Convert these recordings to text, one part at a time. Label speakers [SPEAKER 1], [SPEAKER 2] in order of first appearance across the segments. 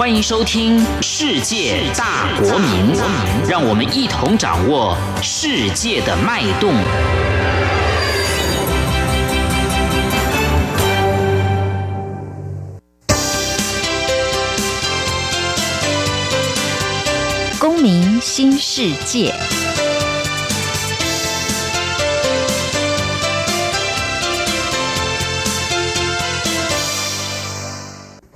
[SPEAKER 1] 欢迎收听《世界大国民》，让我们一同掌握世界的脉动。
[SPEAKER 2] 公民新世界。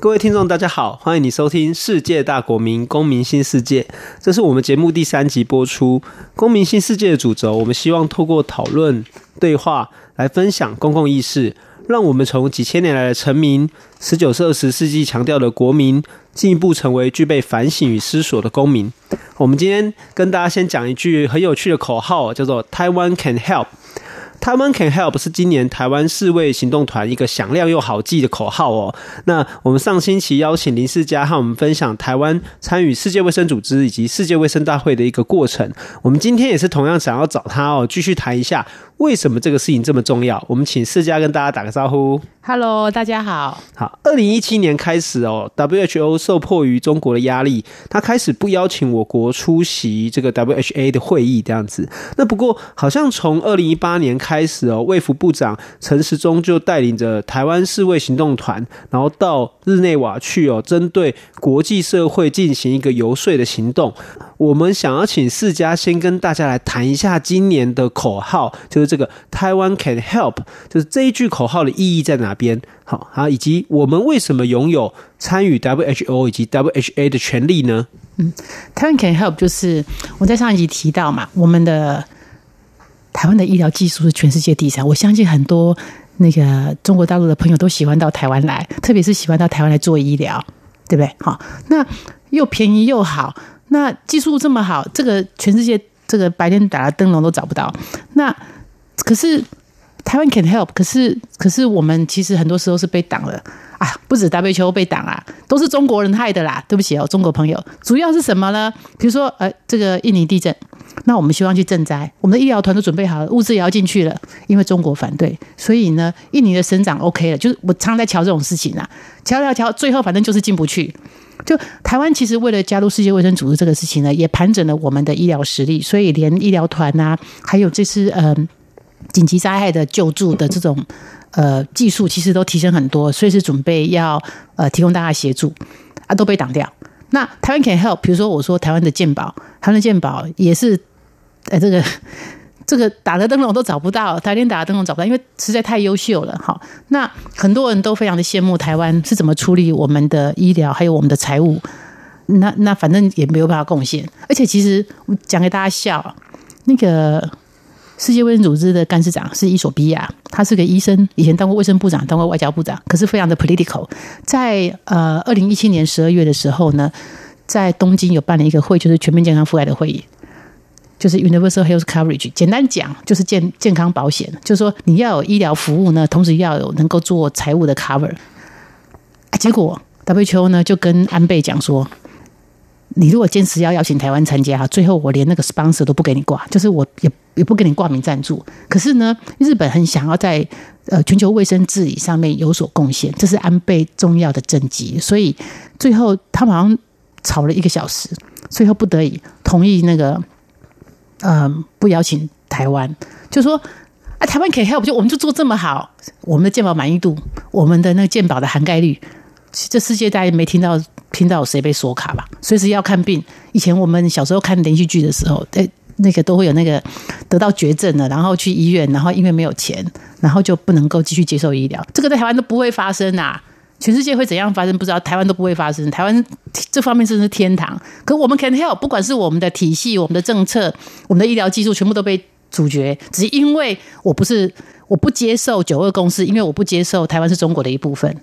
[SPEAKER 3] 各位听众，大家好，欢迎你收听《世界大国民公民新世界》，这是我们节目第三集播出。公民新世界的主轴，我们希望透过讨论、对话来分享公共意识，让我们从几千年来的臣民，十九、二十世纪强调的国民，进一步成为具备反省与思索的公民。我们今天跟大家先讲一句很有趣的口号，叫做 “Taiwan can help”。Taiwan can help 是今年台湾世卫行动团一个响亮又好记的口号哦。那我们上星期邀请林世佳和我们分享台湾参与世界卫生组织以及世界卫生大会的一个过程。我们今天也是同样想要找他哦，继续谈一下为什么这个事情这么重要。我们请世佳跟大家打个招呼。
[SPEAKER 4] Hello，大家好。
[SPEAKER 3] 好，二零一七年开始哦，WHO 受迫于中国的压力，他开始不邀请我国出席这个 WHA 的会议这样子。那不过好像从二零一八年开开始哦，卫福部长陈时中就带领着台湾世卫行动团，然后到日内瓦去哦，针对国际社会进行一个游说的行动。我们想要请世嘉先跟大家来谈一下今年的口号，就是这个台湾 can help，就是这一句口号的意义在哪边？好好，以及我们为什么拥有参与 WHO 以及 WHA 的权利呢？
[SPEAKER 4] 嗯台湾 can help 就是我在上一集提到嘛，我们的台湾的医疗技术是全世界第三，我相信很多那个中国大陆的朋友都喜欢到台湾来，特别是喜欢到台湾来做医疗，对不对？好，那又便宜又好。那技术这么好，这个全世界这个白天打的灯笼都找不到。那可是台湾 can help，可是可是我们其实很多时候是被挡了啊！不止 WHO 被挡啊，都是中国人害的啦。对不起哦，中国朋友，主要是什么呢？比如说呃，这个印尼地震，那我们希望去赈灾，我们的医疗团都准备好了，物资也要进去了，因为中国反对，所以呢，印尼的省长 OK 了，就是我常在瞧这种事情啊，瞧瞧瞧，最后反正就是进不去。就台湾其实为了加入世界卫生组织这个事情呢，也盘整了我们的医疗实力，所以连医疗团呐，还有这次呃紧急灾害的救助的这种呃技术，其实都提升很多，所以是准备要呃提供大家协助啊，都被挡掉。那台湾 can help，比如说我说台湾的健保，台湾的健保也是呃这个。这个打的灯笼都找不到，台电打的灯笼找不到，因为实在太优秀了。好，那很多人都非常的羡慕台湾是怎么处理我们的医疗，还有我们的财务。那那反正也没有办法贡献。而且其实我讲给大家笑，那个世界卫生组织的干事长是伊索比亚，他是个医生，以前当过卫生部长，当过外交部长，可是非常的 political。在呃二零一七年十二月的时候呢，在东京有办了一个会，就是全面健康覆盖的会议。就是 Universal Health Coverage，简单讲就是健健康保险，就是说你要有医疗服务呢，同时要有能够做财务的 cover。结果 WHO 呢就跟安倍讲说，你如果坚持要邀请台湾参加，最后我连那个 sponsor 都不给你挂，就是我也也不给你挂名赞助。可是呢，日本很想要在呃全球卫生治理上面有所贡献，这是安倍重要的政绩，所以最后他们好像吵了一个小时，最后不得已同意那个。嗯，不邀请台湾，就说啊，台湾可以 help，就我们就做这么好，我们的健保满意度，我们的那个健保的涵盖率，这世界大家没听到听到谁被锁卡吧？随时要看病，以前我们小时候看连续剧的时候，哎，那个都会有那个得到绝症了，然后去医院，然后因为没有钱，然后就不能够继续接受医疗，这个在台湾都不会发生啊。全世界会怎样发生不知道，台湾都不会发生。台湾这方面真是天堂。可我们 can help，不管是我们的体系、我们的政策、我们的医疗技术，全部都被阻绝，只是因为我不是我不接受九二共识，因为我不接受台湾是中国的一部分。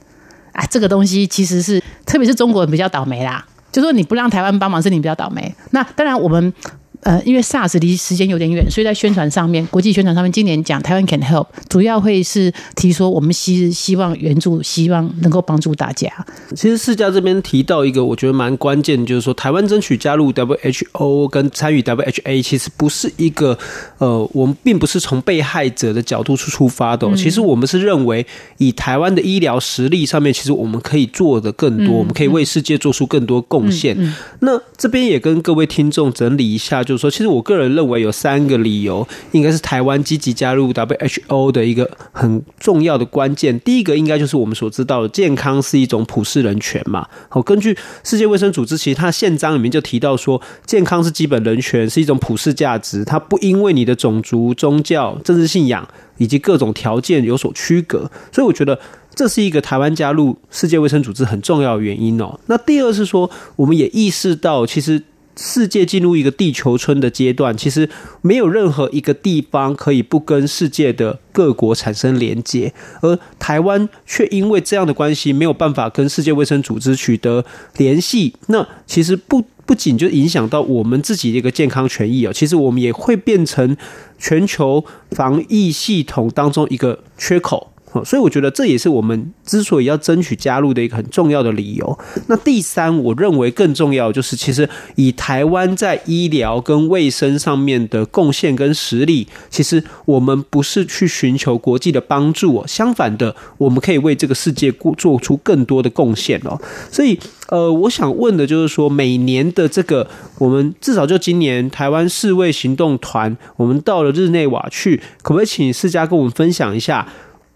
[SPEAKER 4] 啊，这个东西其实是，特别是中国人比较倒霉啦。就说你不让台湾帮忙，是你比较倒霉。那当然，我们呃，因为 SARS 离时间有点远，所以在宣传上面，国际宣传上面，今年讲台湾 can help，主要会是提说我们希希望援助，希望能够帮助大家。
[SPEAKER 3] 其实世家这边提到一个我觉得蛮关键，就是说台湾争取加入 WHO 跟参与 WHA，其实不是一个呃，我们并不是从被害者的角度出出发的。其实我们是认为，以台湾的医疗实力上面，其实我们可以做的更多，我们可以为世界做出更多贡献。那这边也跟各位听众整理一下，就是说，其实我个人认为有三个理由，应该是台湾积极加入 WHO 的一个很重要的关键。第一个应该就是我们所知道的，健康是一种普世人权嘛。好，根据世界卫生组织，其实它宪章里面就提到说，健康是基本人权，是一种普世价值，它不因为你的种族、宗教、政治信仰以及各种条件有所区隔。所以我觉得这是一个台湾加入世界卫生组织很重要的原因哦。那第二是说，我们也意识到其实。世界进入一个地球村的阶段，其实没有任何一个地方可以不跟世界的各国产生连接，而台湾却因为这样的关系没有办法跟世界卫生组织取得联系。那其实不不仅就影响到我们自己的一个健康权益啊，其实我们也会变成全球防疫系统当中一个缺口。所以我觉得这也是我们之所以要争取加入的一个很重要的理由。那第三，我认为更重要就是，其实以台湾在医疗跟卫生上面的贡献跟实力，其实我们不是去寻求国际的帮助，相反的，我们可以为这个世界做出更多的贡献哦。所以，呃，我想问的就是说，每年的这个，我们至少就今年台湾世卫行动团，我们到了日内瓦去，可不可以请世家跟我们分享一下？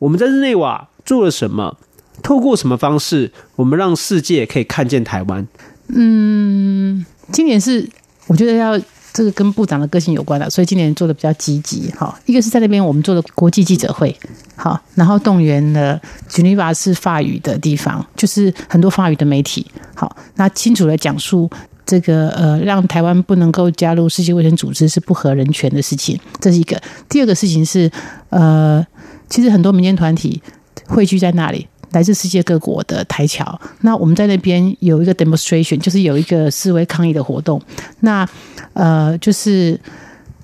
[SPEAKER 3] 我们在日内瓦做了什么？透过什么方式，我们让世界可以看见台湾？
[SPEAKER 4] 嗯，今年是我觉得要这个跟部长的个性有关了，所以今年做的比较积极。好，一个是在那边我们做的国际记者会，好，然后动员了 Geneva 是法语的地方，就是很多法语的媒体，好，那清楚的讲述这个呃，让台湾不能够加入世界卫生组织是不合人权的事情，这是一个。第二个事情是呃。其实很多民间团体汇聚在那里，来自世界各国的台侨。那我们在那边有一个 demonstration，就是有一个示威抗议的活动。那呃，就是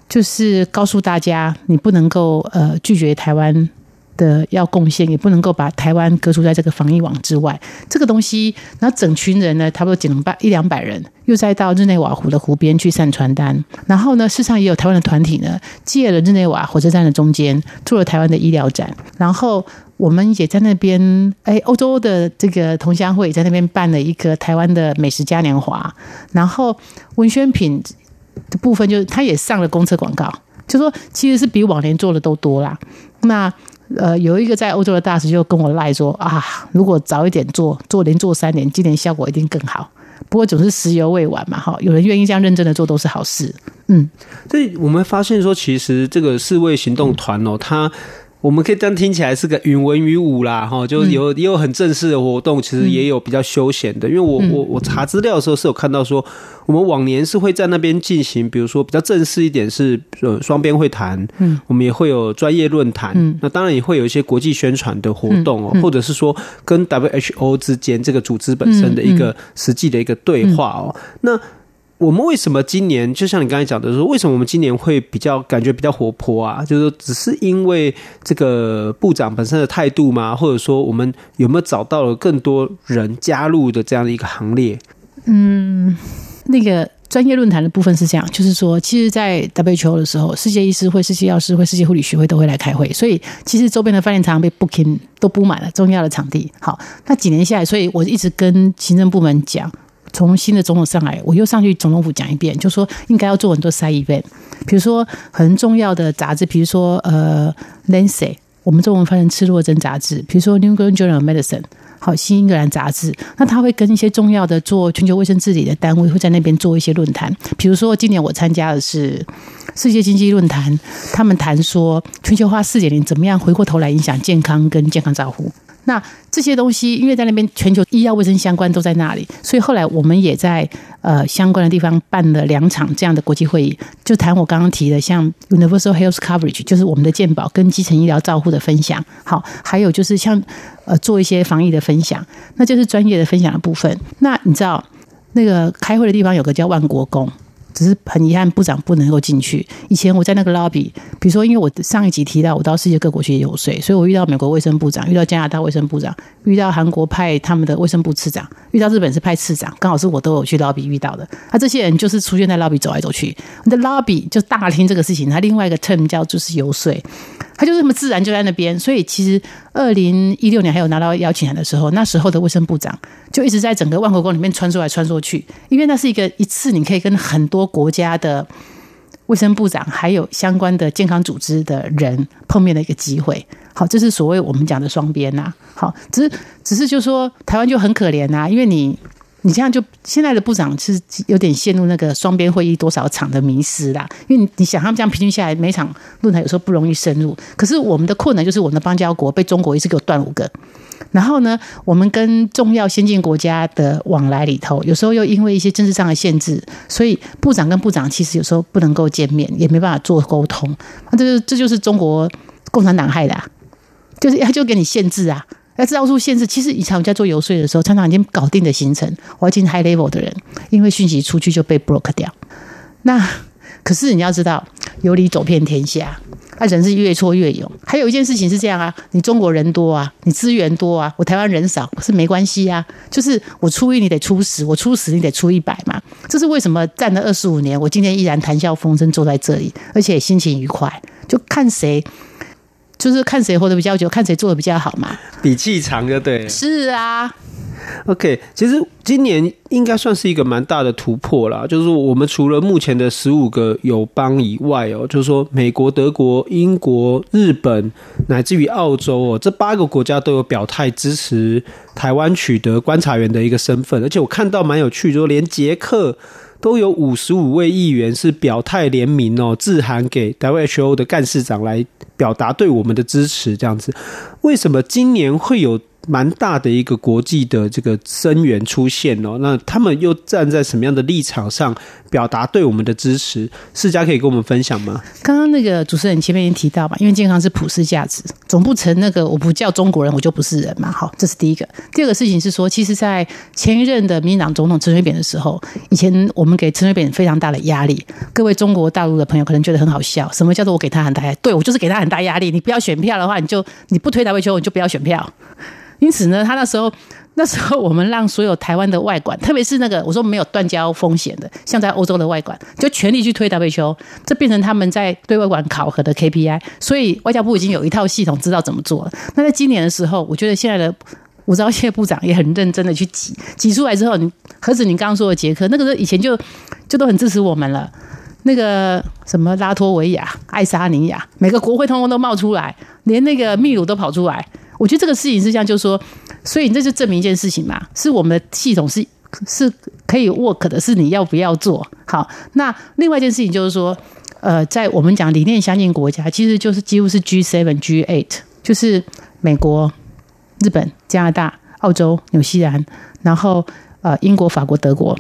[SPEAKER 4] 就是告诉大家，你不能够呃拒绝台湾。的要贡献，也不能够把台湾隔出在这个防疫网之外。这个东西，然后整群人呢，差不多几百一两百人，又再到日内瓦湖的湖边去散传单。然后呢，事实上也有台湾的团体呢，借了日内瓦火车站的中间，做了台湾的医疗展。然后我们也在那边，哎，欧洲的这个同乡会也在那边办了一个台湾的美食嘉年华。然后文宣品的部分，就是他也上了公车广告，就说其实是比往年做的都多啦。那呃，有一个在欧洲的大使就跟我赖说啊，如果早一点做，做连做三年，今年效果一定更好。不过总是时犹未晚嘛，哈，有人愿意这样认真的做都是好事。嗯，
[SPEAKER 3] 所以我们发现说，其实这个四位行动团哦，它。我们可以这样听起来是个云文于武啦，哈，就有也有很正式的活动，其实也有比较休闲的。因为我我我查资料的时候是有看到说，我们往年是会在那边进行，比如说比较正式一点是呃双边会谈，嗯，我们也会有专业论坛，嗯，那当然也会有一些国际宣传的活动哦，或者是说跟 WHO 之间这个组织本身的一个实际的一个对话哦，那。我们为什么今年就像你刚才讲的说，为什么我们今年会比较感觉比较活泼啊？就是，只是因为这个部长本身的态度吗？或者说，我们有没有找到了更多人加入的这样的一个行列？
[SPEAKER 4] 嗯，那个专业论坛的部分是这样，就是说，其实，在 WHO 的时候，世界医师会、世界药师会、世界护理学会都会来开会，所以其实周边的饭店常常被 booking 都布满了重要的场地。好，那几年下来，所以我一直跟行政部门讲。从新的总统上来，我又上去总统府讲一遍，就说应该要做很多 side event，比如说很重要的杂志，比如说呃《Lancet》，我们中文翻成《刺胳针杂志》，比如说《New England Journal of Medicine》，好，《新英格兰杂志》，那他会跟一些重要的做全球卫生治理的单位会在那边做一些论坛，比如说今年我参加的是世界经济论坛，他们谈说全球化四点零怎么样回过头来影响健康跟健康照护。那这些东西，因为在那边全球医药卫生相关都在那里，所以后来我们也在呃相关的地方办了两场这样的国际会议，就谈我刚刚提的，像 Universal Health Coverage，就是我们的健保跟基层医疗照护的分享，好，还有就是像呃做一些防疫的分享，那就是专业的分享的部分。那你知道那个开会的地方有个叫万国宫，只是很遗憾，部长不能够进去。以前我在那个 lobby，比如说，因为我上一集提到我到世界各国去游说，所以我遇到美国卫生部长，遇到加拿大卫生部长，遇到韩国派他们的卫生部次长，遇到日本是派次长，刚好是我都有去 lobby 遇到的。那、这些人就是出现在 lobby 走来走去。那 lobby 就大厅这个事情，它另外一个 term 叫就是游说，它就是这么自然就在那边。所以其实二零一六年还有拿到邀请函的时候，那时候的卫生部长就一直在整个万国宫里面穿梭来穿梭去，因为那是一个一次你可以跟很多。国家的卫生部长还有相关的健康组织的人碰面的一个机会，好，这是所谓我们讲的双边呐。好，只是只是就说台湾就很可怜呐，因为你你这样就现在的部长是有点陷入那个双边会议多少场的迷失啦。因为你想他们这样平均下来，每场论坛有时候不容易深入，可是我们的困难就是我们的邦交国被中国一次给我断五个。然后呢，我们跟重要先进国家的往来里头，有时候又因为一些政治上的限制，所以部长跟部长其实有时候不能够见面，也没办法做沟通。那这这就是中国共产党害的，啊，就是他就给你限制啊，要知道出限制。其实以前我在做游说的时候，常常已经搞定的行程，我要进 high level 的人，因为讯息出去就被 block 掉。那 可是你要知道，有理走遍天下。那人是越挫越勇。还有一件事情是这样啊，你中国人多啊，你资源多啊，我台湾人少是没关系啊。就是我出一你得出十，我出十你得出一百嘛。这是为什么站了二十五年，我今天依然谈笑风生坐在这里，而且心情愉快。就看谁，就是看谁活得比较久，看谁做的比较好嘛。
[SPEAKER 3] 比气长就对。
[SPEAKER 4] 是啊。
[SPEAKER 3] OK，其实今年应该算是一个蛮大的突破啦。就是说我们除了目前的十五个友邦以外哦，就是说美国、德国、英国、日本，乃至于澳洲哦，这八个国家都有表态支持台湾取得观察员的一个身份。而且我看到蛮有趣，就连捷克都有五十五位议员是表态联名哦，致函给 WHO 的干事长来表达对我们的支持。这样子，为什么今年会有？蛮大的一个国际的这个声援出现哦，那他们又站在什么样的立场上表达对我们的支持？世嘉可以跟我们分享吗？
[SPEAKER 4] 刚刚那个主持人前面已经提到嘛，因为健康是普世价值，总不成那个我不叫中国人我就不是人嘛。好，这是第一个。第二个事情是说，其实，在前一任的民进党总统陈水扁的时候，以前我们给陈水扁非常大的压力。各位中国大陆的朋友可能觉得很好笑，什么叫做我给他很大压力？对，我就是给他很大压力。你不要选票的话，你就你不推 WHO，你就不要选票。因此呢，他那时候那时候我们让所有台湾的外馆，特别是那个我说没有断交风险的，像在欧洲的外馆，就全力去推 WHO，这变成他们在对外馆考核的 KPI。所以外交部已经有一套系统知道怎么做了。那在今年的时候，我觉得现在的吴钊燮部长也很认真的去挤挤出来之后，你何止你刚刚说的捷克，那个时候以前就就都很支持我们了。那个什么拉脱维亚、爱沙尼亚，每个国会通通都冒出来，连那个秘鲁都跑出来。我觉得这个事情是这样，就是说，所以这就证明一件事情嘛，是我们的系统是是可以 work 的，是你要不要做好。那另外一件事情就是说，呃，在我们讲理念相近国家，其实就是几乎是 G7、G8，就是美国、日本、加拿大、澳洲、纽西兰，然后呃英国、法国、德国。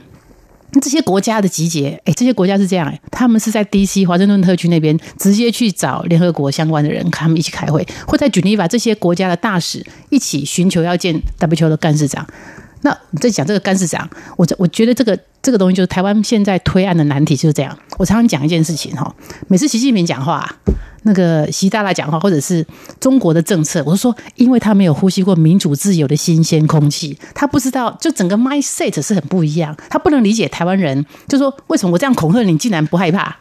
[SPEAKER 4] 这些国家的集结，哎，这些国家是这样，他们是在 D.C. 华盛顿特区那边直接去找联合国相关的人，他们一起开会，会在 Geneva 这些国家的大使一起寻求要见 WHO 的干事长。那你在讲这个干事长，我我觉得这个这个东西就是台湾现在推案的难题就是这样。我常常讲一件事情哈，每次习近平讲话。那个习大大讲话，或者是中国的政策，我是说，因为他没有呼吸过民主自由的新鲜空气，他不知道，就整个 mindset 是很不一样，他不能理解台湾人，就说为什么我这样恐吓你，竟然不害怕？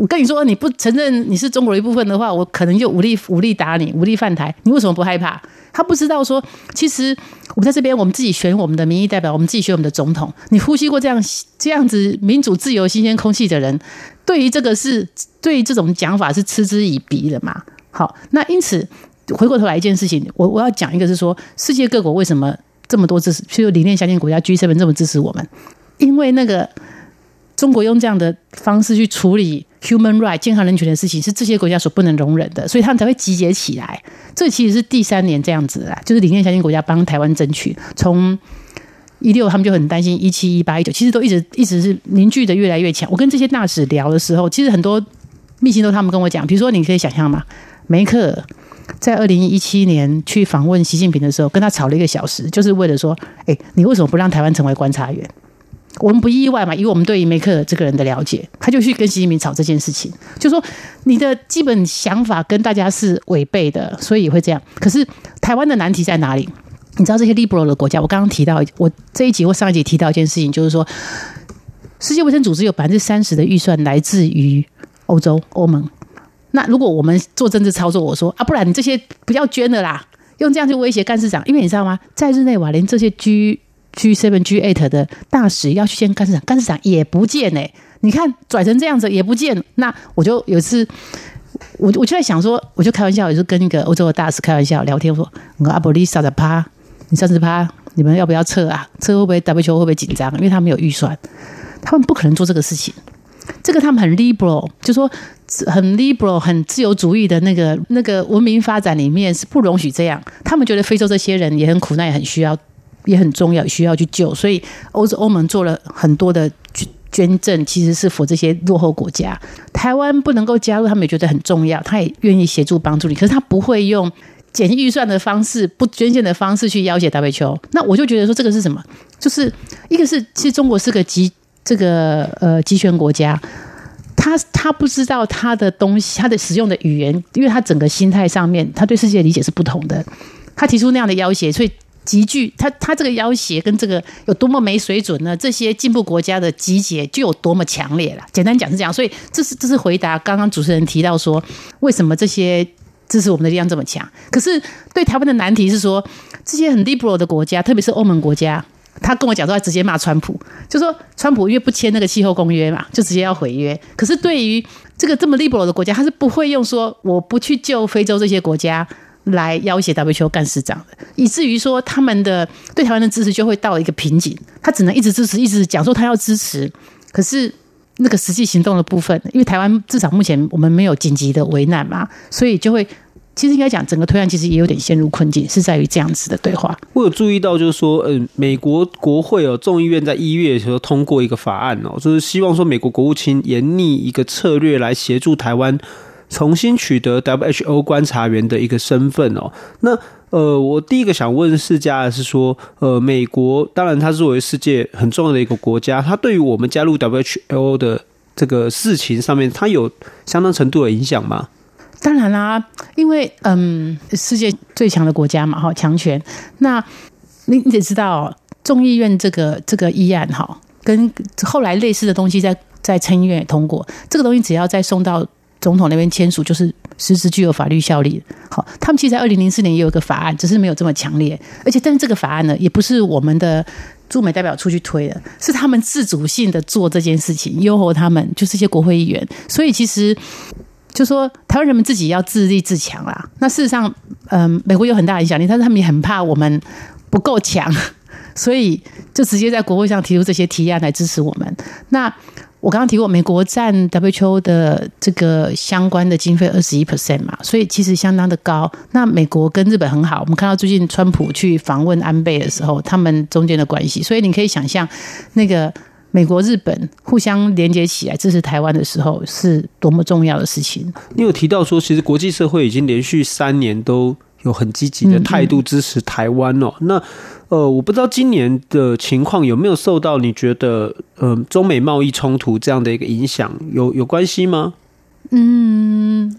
[SPEAKER 4] 我跟你说，你不承认你是中国的一部分的话，我可能就武力武力打你，武力犯台，你为什么不害怕？他不知道说，其实我们在这边，我们自己选我们的民意代表，我们自己选我们的总统，你呼吸过这样这样子民主自由新鲜空气的人，对于这个是。对于这种讲法是嗤之以鼻的嘛？好，那因此回过头来一件事情，我我要讲一个是说，世界各国为什么这么多支持，譬如理念相近国家 G7 这么支持我们？因为那个中国用这样的方式去处理 human right 健康人权的事情，是这些国家所不能容忍的，所以他们才会集结起来。这其实是第三年这样子啦，就是理念相近国家帮台湾争取，从一六他们就很担心，一七、一八、一九，其实都一直一直是凝聚的越来越强。我跟这些大使聊的时候，其实很多。密信都他们跟我讲，比如说你可以想象嘛？梅克在二零一七年去访问习近平的时候，跟他吵了一个小时，就是为了说，哎，你为什么不让台湾成为观察员？我们不意外嘛，以我们对于梅克尔这个人的了解，他就去跟习近平吵这件事情，就说你的基本想法跟大家是违背的，所以会这样。可是台湾的难题在哪里？你知道这些 liberal 的国家，我刚刚提到，我这一集或上一集提到一件事情，就是说，世界卫生组织有百分之三十的预算来自于欧洲欧盟。那如果我们做政治操作，我说啊，不然你这些不要捐了啦，用这样去威胁干事长，因为你知道吗，在日内瓦连这些居 G seven G eight 的大使要去见干事长，干事长也不见哎、你看拽成这样子也不见。那我就有一次，我我就在想说，我就开玩笑，也是跟一个欧洲的大使开玩笑聊天，说我说阿波利萨的趴，你上次趴，你们要不要撤啊？撤会不会 W 球会不会紧张？因为他们有预算，他们不可能做这个事情。这个他们很 liberal，就说很 liberal、很自由主义的那个那个文明发展里面是不容许这样。他们觉得非洲这些人也很苦难，也很需要，也很重要，需要去救。所以欧洲欧盟做了很多的捐赠，其实是 for 这些落后国家。台湾不能够加入，他们也觉得很重要，他也愿意协助帮助你。可是他不会用减预算的方式、不捐献的方式去要挟 WHO。那我就觉得说，这个是什么？就是一个是，其实中国是个极。这个呃，集权国家，他他不知道他的东西，他的使用的语言，因为他整个心态上面，他对世界理解是不同的。他提出那样的要挟，所以集聚他他这个要挟跟这个有多么没水准呢？这些进步国家的集结就有多么强烈了。简单讲是这样，所以这是这是回答刚刚主持人提到说，为什么这些支持我们的力量这么强？可是对台湾的难题是说，这些很 liberal 的国家，特别是欧盟国家。他跟我讲说，他直接骂川普，就说川普因为不签那个气候公约嘛，就直接要毁约。可是对于这个这么 liberal 的国家，他是不会用说我不去救非洲这些国家来要挟 WHO 干事长的，以至于说他们的对台湾的支持就会到一个瓶颈，他只能一直支持，一直讲说他要支持，可是那个实际行动的部分，因为台湾至少目前我们没有紧急的危难嘛，所以就会。其实应该讲，整个推案其实也有点陷入困境，是在于这样子的对话。
[SPEAKER 3] 我有注意到，就是说，嗯，美国国会哦，众议院在一月的时候通过一个法案哦，就是希望说美国国务卿研拟一个策略来协助台湾重新取得 WHO 观察员的一个身份哦。那呃，我第一个想问世嘉的是说，呃，美国当然它作为世界很重要的一个国家，它对于我们加入 WHO 的这个事情上面，它有相当程度的影响吗？
[SPEAKER 4] 当然啦、因为嗯，世界最强的国家嘛，哈，强权。那你你得知道，众议院这个这个议案哈，跟后来类似的东西在在参议院也通过。这个东西只要再送到总统那边签署，就是实质具有法律效力。好，他们其实在二零零四年也有一个法案，只是没有这么强烈。而且，但是这个法案呢，也不是我们的驻美代表处去推的，是他们自主性的做这件事情，优厚他们就是一些国会议员。所以其实。就说台湾人民自己要自立自强啦。那事实上，嗯，美国有很大影响力，但是他们也很怕我们不够强，所以就直接在国会上提出这些提案来支持我们。那我刚刚提过，美国占 WHO 的这个相关的经费二十一 percent 嘛，所以其实相当的高。那美国跟日本很好，我们看到最近川普去访问安倍的时候，他们中间的关系，所以你可以想象那个。美国、日本互相连接起来支持台湾的时候，是多么重要的事情。
[SPEAKER 3] 你有提到说，其实国际社会已经连续三年都有很积极的态度支持台湾哦。嗯嗯。那呃，我不知道今年的情况有没有受到你觉得呃中美贸易冲突这样的一个影响，有有关系吗？
[SPEAKER 4] 嗯，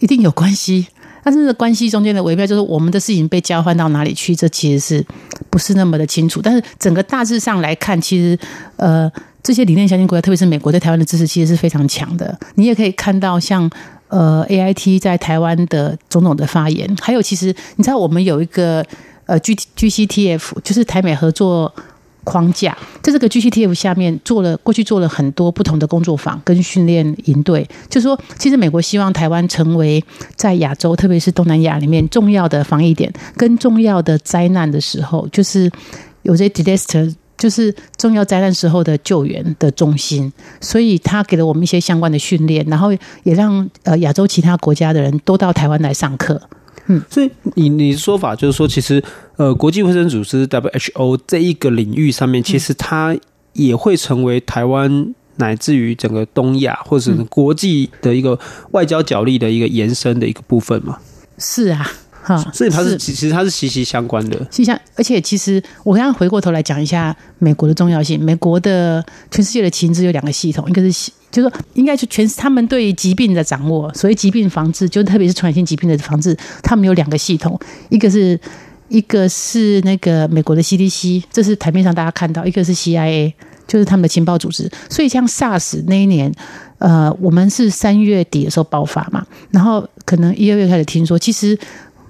[SPEAKER 4] 一定有关系。但是关系中间的微妙，就是我们的事情被交换到哪里去，这其实是不是那么的清楚。但是整个大致上来看，其实呃，这些理念相近国家，特别是美国对台湾的支持，其实是非常强的。你也可以看到像，像呃 AIT 在台湾的种种的发言，还有其实你知道，我们有一个呃 G GCTF，就是台美合作。框架在这个 GCTF 下面做了过去做了很多不同的工作坊跟训练营队，就是说，其实美国希望台湾成为在亚洲，特别是东南亚里面重要的防疫点，跟重要的灾难的时候，就是有些 disaster，就是重要灾难时候的救援的中心。所以他给了我们一些相关的训练，然后也让呃亚洲其他国家的人都到台湾来上课。嗯，
[SPEAKER 3] 所以你你的说法就是说，其实呃，国际卫生组织 WHO 这一个领域上面，其实它也会成为台湾乃至于整个东亚或者是国际的一个外交角力的一个延伸的一个部分嘛？
[SPEAKER 4] 是啊，哈，
[SPEAKER 3] 所以它是其实它是息息相关的。
[SPEAKER 4] 息息相，而且其实我刚刚回过头来讲一下美国的重要性。美国的全世界的情资有两个系统，一个是就是说应该是全他们对疾病的掌握，所以疾病防治，就特别是传染性疾病的防治，他们有两个系统，一个是一个是那个美国的 CDC，这是台面上大家看到，一个是 CIA。就是他们的情报组织，所以像 SARS 那一年，呃，我们是三月底的时候爆发嘛，然后可能一二月开始听说，其实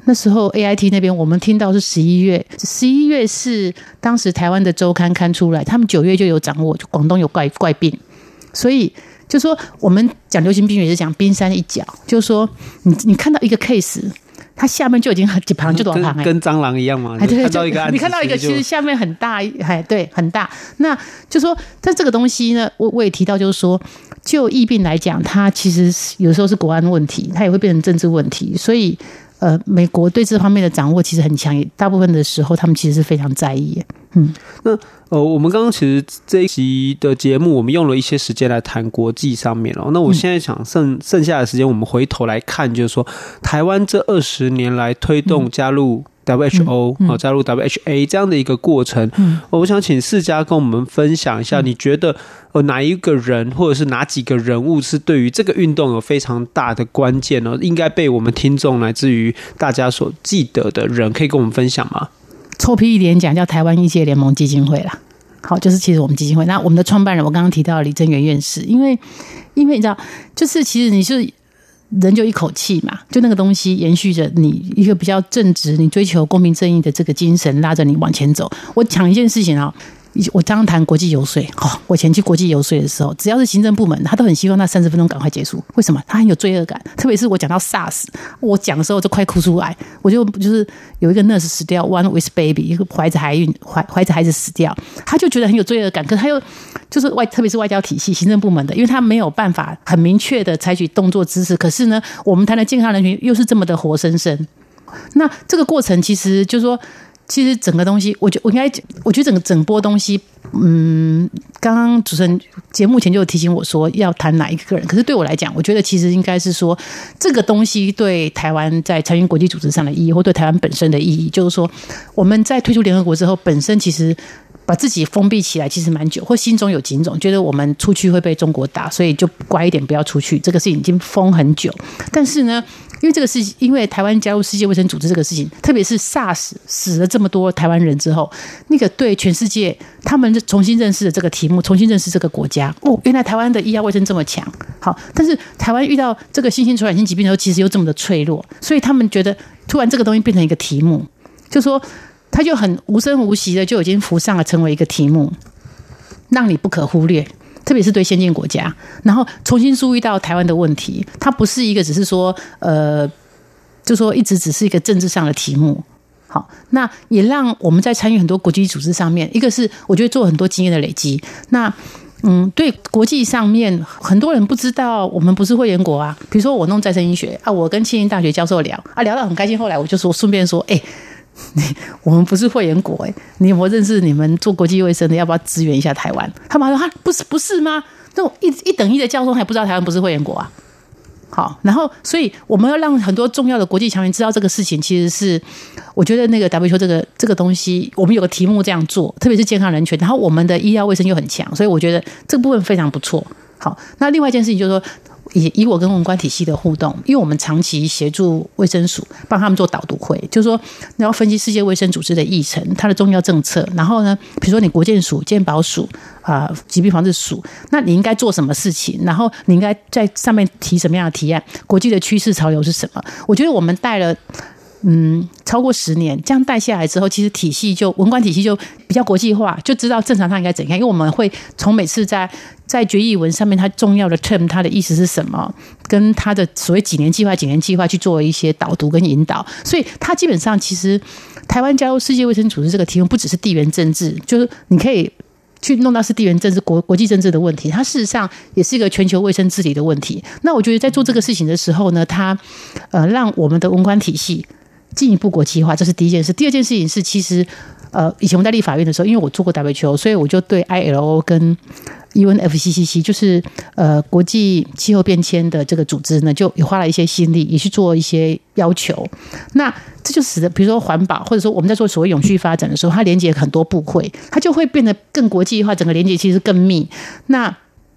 [SPEAKER 4] 那时候 AIT 那边我们听到是十一月，十一月是当时台湾的周刊刊出来，他们九月就有掌握，就广东有怪怪病，所以就说我们讲流行病学也是讲冰山一角，就是说你你看到一个 case。它下面就已经很几旁就多旁，
[SPEAKER 3] 跟蟑螂一样嘛。你看到一个，
[SPEAKER 4] 你看到一个，其实下面很大，哎，对，很大。那就说，但这个东西呢，我我也提到，就是说，就疫病来讲，它其实有时候是国安问题，它也会变成政治问题，所以。呃，美国对这方面的掌握其实很强，大部分的时候他们其实是非常在意。嗯，
[SPEAKER 3] 那呃，我们刚刚其实这一集的节目，我们用了一些时间来谈国际上面哦。那我现在想剩剩下的时间，我们回头来看，就是说台湾这二十年来推动加入。WHO 好，加入 WHA 这样的一个过程，嗯，我想请世嘉跟我们分享一下，你觉得呃哪一个人或者是哪几个人物是对于这个运动有非常大的关键呢？应该被我们听众来自于大家所记得的人，可以跟我们分享吗？
[SPEAKER 4] 臭屁一点讲，叫台湾医界联盟基金会啦。好，就是其实我们基金会，那我们的创办人，我刚刚提到李正元院士，因为因为你知道，就是其实你是。人就一口气嘛，就那个东西延续着你一个比较正直、你追求公平正义的这个精神，拉着你往前走。我讲一件事情啊。我刚刚谈国际游说，哦，我前去国际游说的时候，只要是行政部门，他都很希望那三十分钟赶快结束。为什么？他很有罪恶感。特别是我讲到 SARS，我讲的时候就快哭出来。我就就是有一个 nurse 死掉，one with baby，一个怀着怀孕怀怀着孩子死掉，他就觉得很有罪恶感。可是他又就是外，特别是外交体系、行政部门的，因为他没有办法很明确的采取动作姿势。可是呢，我们谈的健康人群又是这么的活生生。那这个过程其实就是说。其实整个东西，我觉我应该，我觉得整个整波东西，嗯，刚刚主持人节目前就提醒我说要谈哪一个人，可是对我来讲，我觉得其实应该是说这个东西对台湾在参与国际组织上的意义，或对台湾本身的意义，就是说我们在退出联合国之后，本身其实把自己封闭起来，其实蛮久，或心中有警钟，觉得我们出去会被中国打，所以就乖一点，不要出去。这个事情已经封很久，但是呢。因为这个事情，因为台湾加入世界卫生组织这个事情，特别是 SARS 死了这么多台湾人之后，那个对全世界他们重新认识了这个题目，重新认识这个国家。哦，原来台湾的医药卫生这么强，好，但是台湾遇到这个新型传染性疾病的时候，其实又这么的脆弱，所以他们觉得突然这个东西变成一个题目，就说他就很无声无息的就已经浮上了，成为一个题目，让你不可忽略。特别是对先进国家，然后重新注意到台湾的问题，它不是一个只是说，呃，就说一直只是一个政治上的题目。好，那也让我们在参与很多国际组织上面，一个是我觉得做很多经验的累积。那嗯，对国际上面很多人不知道，我们不是会员国啊。比如说我弄再生医学啊，我跟庆应大学教授聊啊，聊得很开心。后来我就说顺便说，哎。你 我们不是会员国诶，你有没有认识你们做国际卫生的？要不要支援一下台湾？他们说哈，不是不是吗？那种一一等一的教授还不知道台湾不是会员国啊？好，然后所以我们要让很多重要的国际强人知道这个事情，其实是我觉得那个 WHO 这个这个东西，我们有个题目这样做，特别是健康人权，然后我们的医疗卫生又很强，所以我觉得这个部分非常不错。好，那另外一件事情就是说。以以我跟文官体系的互动，因为我们长期协助卫生署帮他们做导读会，就是说你要分析世界卫生组织的议程、它的重要政策，然后呢，比如说你国健署、健保署啊、疾病防治署，那你应该做什么事情？然后你应该在上面提什么样的提案？国际的趋势潮流是什么？我觉得我们带了。嗯，超过十年这样带下来之后，其实体系就文官体系就比较国际化，就知道正常它应该怎样。因为我们会从每次在在决议文上面，它重要的 term，它的意思是什么，跟它的所谓几年计划、几年计划去做一些导读跟引导。所以它基本上其实台湾加入世界卫生组织这个题目，不只是地缘政治，就是你可以去弄到是地缘政治、国国际政治的问题。它事实上也是一个全球卫生治理的问题。那我觉得在做这个事情的时候呢，它呃让我们的文官体系。进一步国际化，这是第一件事。第二件事情是，其实，呃，以前我在立法院的时候，因为我做过 WHO，所以我就对 ILO 跟 UNFCCC 就是呃国际气候变迁的这个组织呢，就也花了一些心力，也去做一些要求。那这就使得，比如说环保，或者说我们在做所谓永续发展的时候，它连接很多部会，它就会变得更国际化，整个连接其实更密。那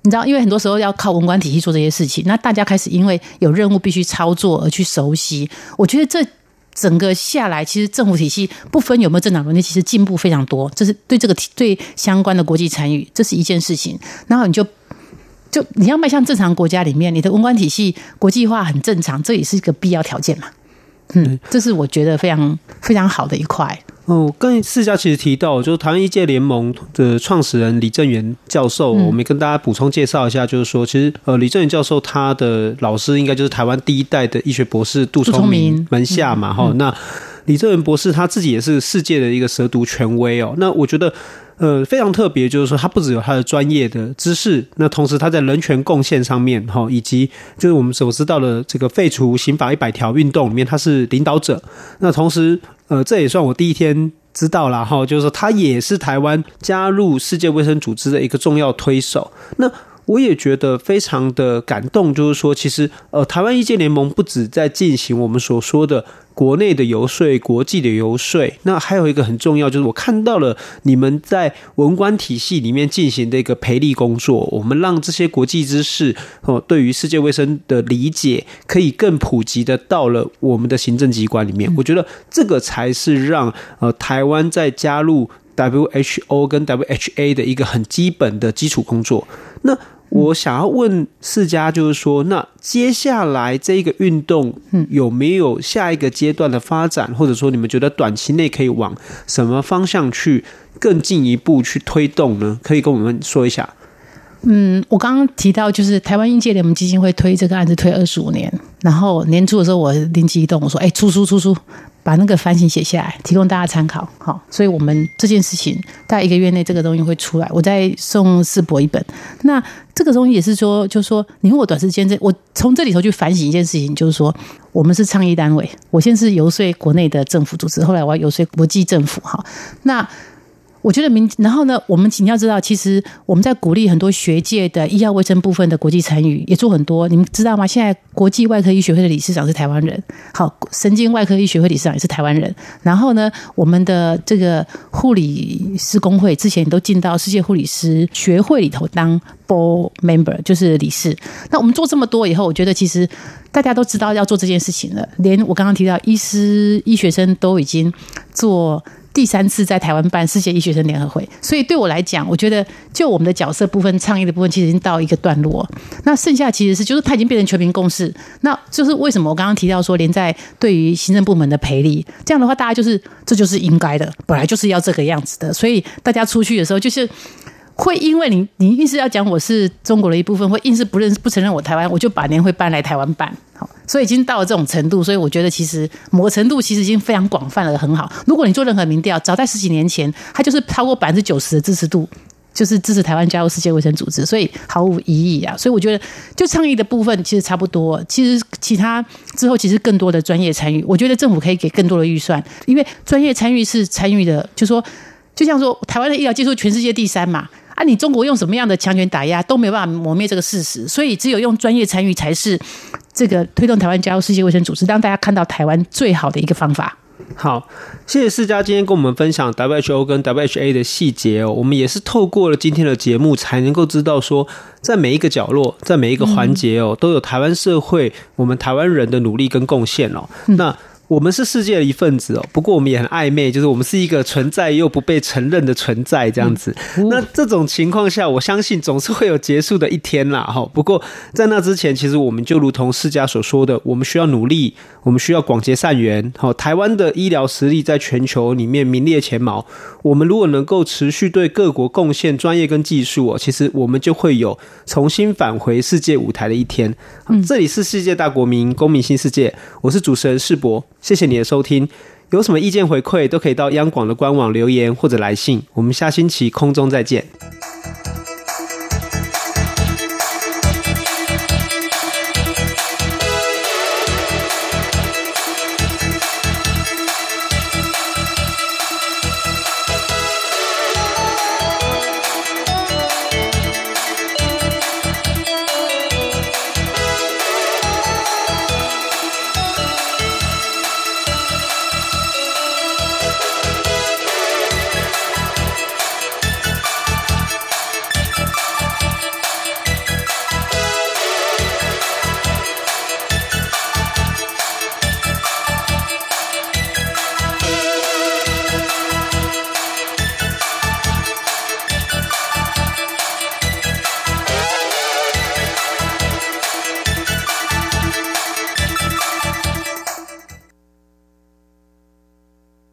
[SPEAKER 4] 你知道，因为很多时候要靠文官体系做这些事情，那大家开始因为有任务必须操作而去熟悉。我觉得这。整个下来，其实政府体系不分有没有政党轮替，其实进步非常多。这是对这个对相关的国际参与，这是一件事情。然后你就就你要迈向正常国家里面，你的文官体系国际化很正常，这也是一个必要条件嘛。嗯，这是我觉得非常非常好的一块。
[SPEAKER 3] 哦，刚才世家其实提到，就是台湾医界联盟的创始人李正元教授，嗯、我们跟大家补充介绍一下，就是说，其实呃，李正元教授他的老师应该就是台湾第一代的医学博士杜聪明门下嘛，哈、嗯。那李正元博士他自己也是世界的一个蛇毒权威哦。那我觉得。呃，非常特别，就是说他不只有他的专业的知识，那同时他在人权贡献上面，哈，以及就是我们所知道的这个废除刑法一百条运动里面，他是领导者。那同时，呃，这也算我第一天知道了，哈，就是说他也是台湾加入世界卫生组织的一个重要推手。那我也觉得非常的感动，就是说，其实呃，台湾医界联盟不止在进行我们所说的国内的游说、国际的游说，那还有一个很重要，就是我看到了你们在文官体系里面进行的一个培力工作，我们让这些国际知识哦，对于世界卫生的理解可以更普及的到了我们的行政机关里面。我觉得这个才是让呃台湾在加入 WHO 跟 WHA 的一个很基本的基础工作。那我想要问世家，就是说，那接下来这个运动，有没有下一个阶段的发展，或者说你们觉得短期内可以往什么方向去更进一步去推动呢？可以跟我们说一下。
[SPEAKER 4] 嗯，我刚刚提到就是台湾医界联盟基金会推这个案子推二十五年，然后年初的时候我灵机一动，我说：“哎，出书出书，把那个反省写下来，提供大家参考。”好，所以我们这件事情大概一个月内这个东西会出来，我再送世博一本。那这个东西也是说，就是说，你问我短时间这，我从这里头去反省一件事情，就是说，我们是倡议单位，我先是游说国内的政府组织，后来我要游说国际政府。哈，那。我觉得明，然后呢，我们你要知道，其实我们在鼓励很多学界的医药卫生部分的国际参与，也做很多。你们知道吗？现在国际外科医学会的理事长是台湾人，好，神经外科医学会理事长也是台湾人。然后呢，我们的这个护理师公会之前都进到世界护理师学会里头当 board member，就是理事。那我们做这么多以后，我觉得其实大家都知道要做这件事情了。连我刚刚提到医师、医学生都已经做。第三次在台湾办世界医学生联合会，所以对我来讲，我觉得就我们的角色部分、倡议的部分，其实已经到一个段落。那剩下其实是就是他已经变成全民共识。那就是为什么我刚刚提到说，连在对于行政部门的赔礼，这样的话，大家就是这就是应该的，本来就是要这个样子的。所以大家出去的时候，就是会因为你你硬是要讲我是中国的一部分，会硬是不认不承认我台湾，我就把年会搬来台湾办。好所以已经到了这种程度，所以我觉得其实某个程度其实已经非常广泛了，很好。如果你做任何民调，早在十几年前，它就是超过百分之九十的支持度，就是支持台湾加入世界卫生组织，所以毫无疑义啊。所以我觉得，就倡议的部分其实差不多。其实其他之后其实更多的专业参与，我觉得政府可以给更多的预算，因为专业参与是参与的，就说就像说台湾的医疗技术全世界第三嘛。啊，你中国用什么样的强权打压都没有办法磨灭这个事实，所以只有用专业参与才是这个推动台湾加入世界卫生组织，让大家看到台湾最好的一个方法。
[SPEAKER 3] 好，谢谢世嘉今天跟我们分享 WHO 跟 WHA 的细节哦。我们也是透过了今天的节目，才能够知道说，在每一个角落，在每一个环节哦，都有台湾社会我们台湾人的努力跟贡献哦。嗯、那。我们是世界的一份子哦，不过我们也很暧昧，就是我们是一个存在又不被承认的存在这样子。那这种情况下，我相信总是会有结束的一天啦。哈，不过在那之前，其实我们就如同世嘉所说的，我们需要努力，我们需要广结善缘。好，台湾的医疗实力在全球里面名列前茅。我们如果能够持续对各国贡献专业跟技术哦，其实我们就会有重新返回世界舞台的一天。这里是世界大国民公民新世界，我是主持人世博。谢谢你的收听，有什么意见回馈都可以到央广的官网留言或者来信，我们下星期空中再见。